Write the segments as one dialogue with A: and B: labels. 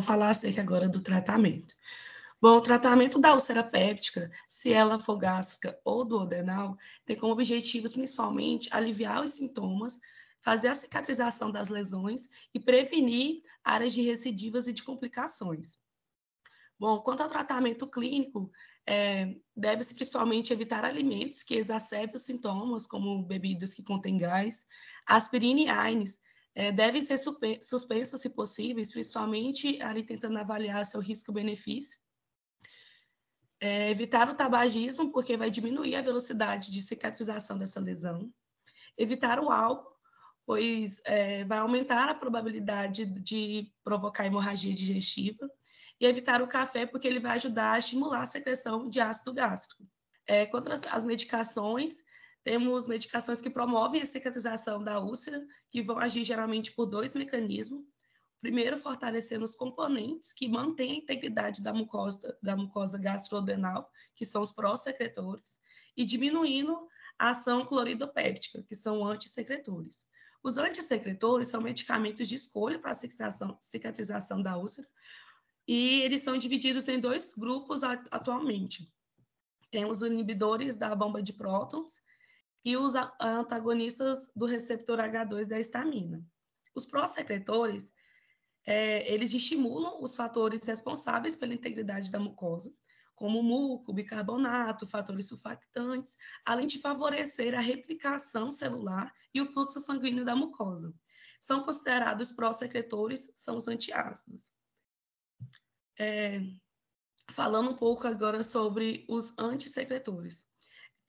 A: Vou falar acerca agora do tratamento. Bom, o tratamento da úlcera péptica, se ela for gástrica ou duodenal, tem como objetivos principalmente aliviar os sintomas, fazer a cicatrização das lesões e prevenir áreas de recidivas e de complicações. Bom, quanto ao tratamento clínico, é, deve-se principalmente evitar alimentos que exacerbem os sintomas, como bebidas que contêm gás, aspirina e AINES, é, devem ser suspensos se possíveis, principalmente ali tentando avaliar seu risco-benefício. É, evitar o tabagismo, porque vai diminuir a velocidade de cicatrização dessa lesão. Evitar o álcool, pois é, vai aumentar a probabilidade de provocar hemorragia digestiva. E evitar o café, porque ele vai ajudar a estimular a secreção de ácido gástrico. É, contra as medicações, temos medicações que promovem a cicatrização da úlcera, que vão agir geralmente por dois mecanismos. Primeiro, fortalecendo os componentes que mantêm a integridade da mucosa, da mucosa gastrodenal, que são os pró-secretores, e diminuindo a ação cloridopéptica, que são antissecretores. Os antissecretores são medicamentos de escolha para a cicatrização, cicatrização da úlcera, e eles são divididos em dois grupos atualmente. Temos os inibidores da bomba de prótons e os antagonistas do receptor H2 da histamina. Os pró-secretores é, eles estimulam os fatores responsáveis pela integridade da mucosa, como muco, bicarbonato, fatores sulfactantes, além de favorecer a replicação celular e o fluxo sanguíneo da mucosa. São considerados pró-secretores, são os antiácidos. É, falando um pouco agora sobre os antissecretores.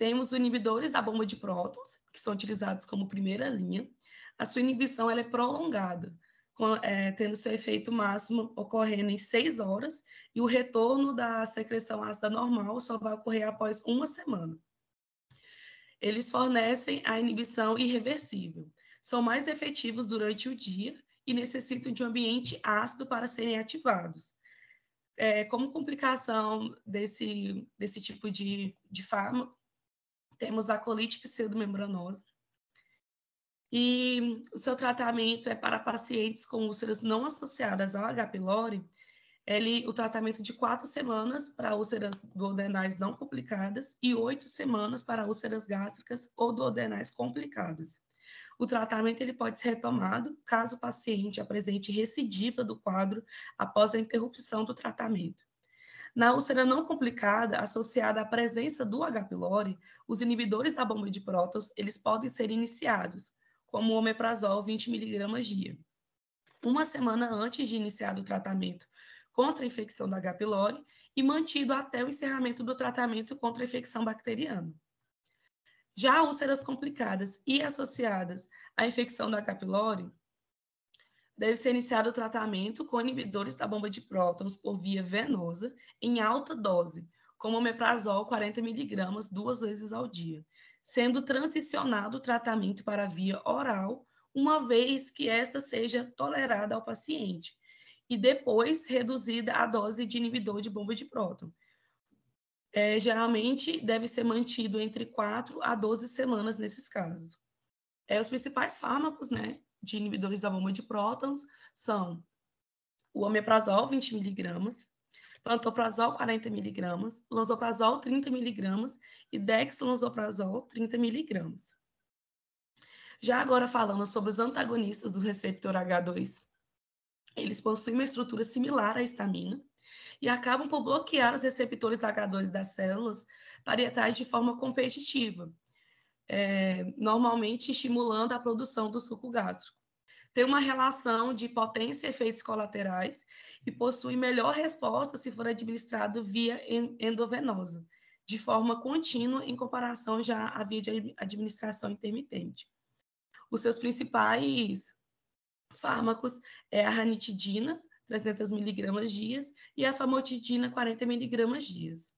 A: Temos os inibidores da bomba de prótons, que são utilizados como primeira linha. A sua inibição ela é prolongada, é, tendo seu efeito máximo ocorrendo em seis horas, e o retorno da secreção ácida normal só vai ocorrer após uma semana. Eles fornecem a inibição irreversível. São mais efetivos durante o dia e necessitam de um ambiente ácido para serem ativados. É, como complicação desse, desse tipo de, de fármaco, temos a colite pseudomembranosa, e o seu tratamento é para pacientes com úlceras não associadas ao H. pylori, ele, o tratamento de quatro semanas para úlceras duodenais não complicadas e oito semanas para úlceras gástricas ou duodenais complicadas. O tratamento ele pode ser retomado caso o paciente apresente recidiva do quadro após a interrupção do tratamento. Na úlcera não complicada, associada à presença do H. pylori, os inibidores da bomba de prótons, eles podem ser iniciados, como o omeprazol 20 mg dia. uma semana antes de iniciar o tratamento contra a infecção da H. pylori e mantido até o encerramento do tratamento contra a infecção bacteriana. Já úlceras complicadas e associadas à infecção da H. pylori, deve ser iniciado o tratamento com inibidores da bomba de prótons por via venosa em alta dose, como omeprazol 40mg duas vezes ao dia, sendo transicionado o tratamento para via oral, uma vez que esta seja tolerada ao paciente, e depois reduzida a dose de inibidor de bomba de próton. É, geralmente deve ser mantido entre 4 a 12 semanas nesses casos. É, os principais fármacos né, de inibidores da bomba de prótons são o omeprazol, 20 miligramas, pantoprazol 40 miligramas, lanzoprazol 30 miligramas e dexlansoprazol 30 miligramas. Já agora falando sobre os antagonistas do receptor H2, eles possuem uma estrutura similar à histamina e acabam por bloquear os receptores H2 das células parietais de forma competitiva, é, normalmente estimulando a produção do suco gástrico tem uma relação de potência e efeitos colaterais e possui melhor resposta se for administrado via endovenosa, de forma contínua em comparação já à via de administração intermitente. Os seus principais fármacos é a ranitidina, 300 miligramas dias, e a famotidina, 40 miligramas dias.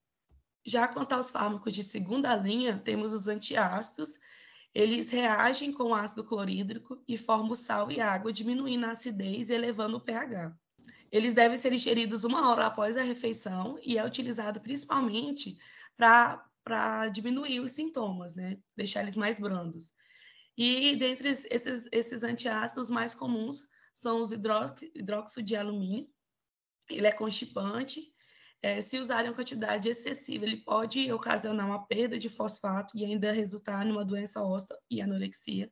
A: Já quanto aos fármacos de segunda linha, temos os antiácidos, eles reagem com ácido clorídrico e formam sal e água, diminuindo a acidez e elevando o pH. Eles devem ser ingeridos uma hora após a refeição e é utilizado principalmente para diminuir os sintomas, né? deixar eles mais brandos. E dentre esses, esses antiácidos mais comuns são os hidróxido de alumínio, ele é constipante, é, se usar em quantidade excessiva, ele pode ocasionar uma perda de fosfato e ainda resultar numa doença óssea e anorexia.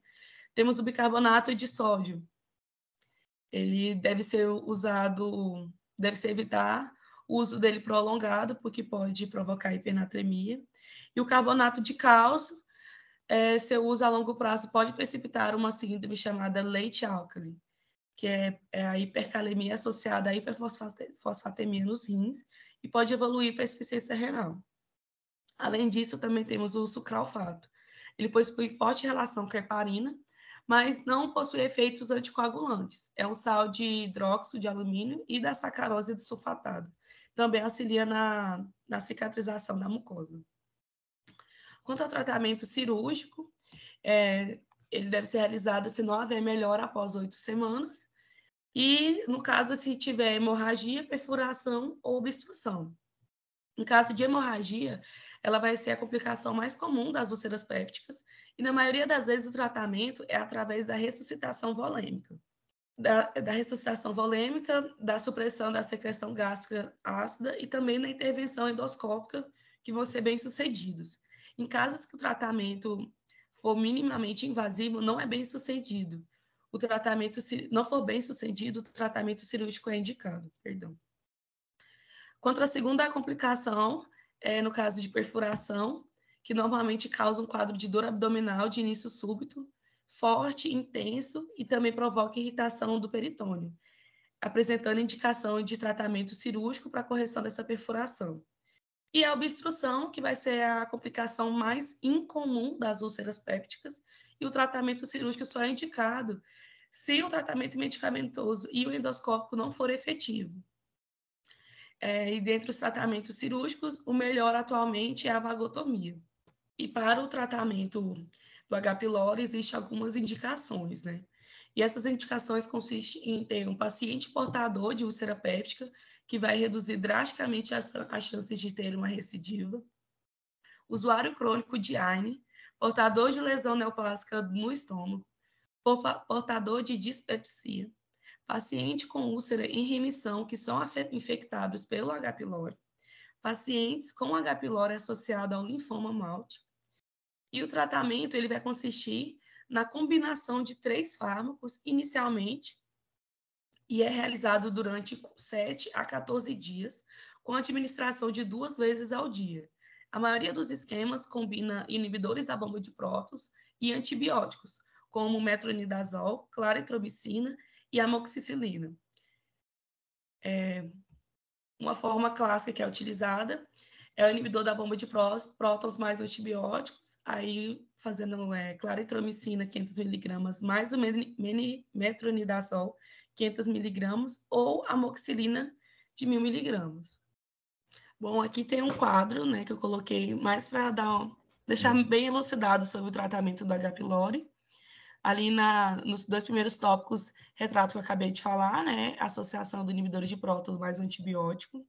A: Temos o bicarbonato de sódio. Ele deve ser usado, deve ser evitar o uso dele prolongado, porque pode provocar hipernatremia. E o carbonato de cálcio, é, seu uso a longo prazo pode precipitar uma síndrome chamada leite álcali, que é, é a hipercalemia associada à hiperfosfatemia nos rins, e pode evoluir para insuficiência renal. Além disso, também temos o sucralfato. Ele possui forte relação com a heparina, mas não possui efeitos anticoagulantes. É um sal de hidróxido de alumínio e da sacarose sulfatada. Também auxilia na, na cicatrização da mucosa. Quanto ao tratamento cirúrgico, é, ele deve ser realizado se não houver melhora após oito semanas e, no caso, se tiver hemorragia, perfuração ou obstrução. Em caso de hemorragia, ela vai ser a complicação mais comum das úlceras pépticas, e na maioria das vezes o tratamento é através da ressuscitação volêmica. Da, da ressuscitação volêmica, da supressão da secreção gástrica ácida e também da intervenção endoscópica, que vão ser bem sucedidos. Em casos que o tratamento for minimamente invasivo, não é bem sucedido, o tratamento, não for bem sucedido, o tratamento cirúrgico é indicado. Perdão. Quanto à segunda complicação, é no caso de perfuração, que normalmente causa um quadro de dor abdominal de início súbito, forte, intenso e também provoca irritação do peritônio, apresentando indicação de tratamento cirúrgico para correção dessa perfuração. E a obstrução, que vai ser a complicação mais incomum das úlceras pépticas, e o tratamento cirúrgico só é indicado se o tratamento medicamentoso e o endoscópico não for efetivo. É, e dentre os tratamentos cirúrgicos, o melhor atualmente é a vagotomia. E para o tratamento do H. pylori, existem algumas indicações, né? E essas indicações consistem em ter um paciente portador de úlcera péptica, que vai reduzir drasticamente as, as chances de ter uma recidiva, usuário crônico de AINE, portador de lesão neoplásica no estômago, portador de dispepsia, paciente com úlcera em remissão que são infectados pelo H. pylori, pacientes com H. pylori associado ao linfoma malte. E o tratamento ele vai consistir na combinação de três fármacos inicialmente e é realizado durante 7 a 14 dias, com administração de duas vezes ao dia. A maioria dos esquemas combina inibidores da bomba de prótons e antibióticos, como metronidazol, claritromicina e amoxicilina. É, uma forma clássica que é utilizada é o inibidor da bomba de prótons mais antibióticos, aí fazendo é, claritromicina 500mg mais o metronidazol 500mg ou amoxicilina de 1.000mg. Bom, aqui tem um quadro né, que eu coloquei mais para deixar bem elucidado sobre o tratamento do H. pylori. Ali na, nos dois primeiros tópicos, retrato que eu acabei de falar, né? Associação do inibidor de prótons mais o antibiótico.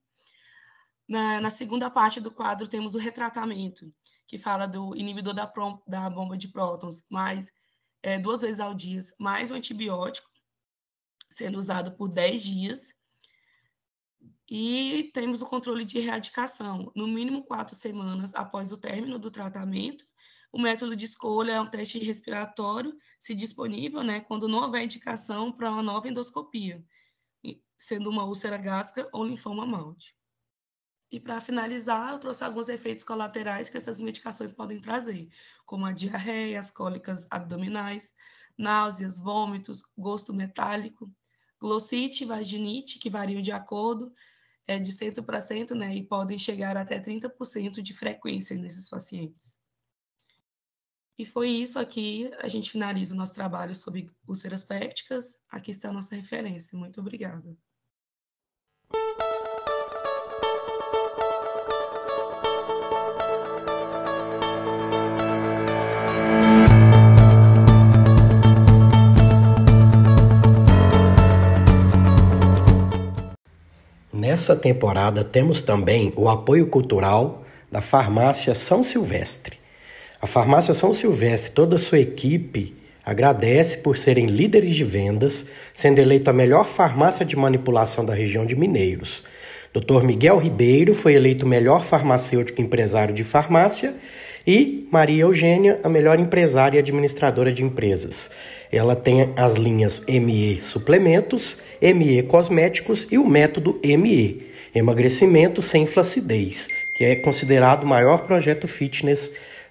A: Na, na, segunda parte do quadro, temos o retratamento, que fala do inibidor da, da bomba de prótons, mais é, duas vezes ao dia, mais o antibiótico, sendo usado por 10 dias. E temos o controle de erradicação, no mínimo quatro semanas após o término do tratamento. O método de escolha é um teste respiratório, se disponível, né, quando não houver indicação para uma nova endoscopia, sendo uma úlcera gástrica ou linfoma malte. E para finalizar, eu trouxe alguns efeitos colaterais que essas medicações podem trazer, como a diarreia, as cólicas abdominais, náuseas, vômitos, gosto metálico, glossite, vaginite, que variam de acordo é, de centro para centro, né, e podem chegar até 30% de frequência nesses pacientes. E foi isso aqui, a gente finaliza o nosso trabalho sobre úlceras pépticas. Aqui está a nossa referência. Muito obrigada.
B: Nessa temporada temos também o apoio cultural da Farmácia São Silvestre. A Farmácia São Silvestre e toda a sua equipe agradece por serem líderes de vendas, sendo eleita a melhor farmácia de manipulação da região de Mineiros. Dr. Miguel Ribeiro foi eleito o melhor farmacêutico empresário de farmácia e Maria Eugênia, a melhor empresária e administradora de empresas. Ela tem as linhas ME Suplementos, ME Cosméticos e o método ME, Emagrecimento sem Flacidez, que é considerado o maior projeto fitness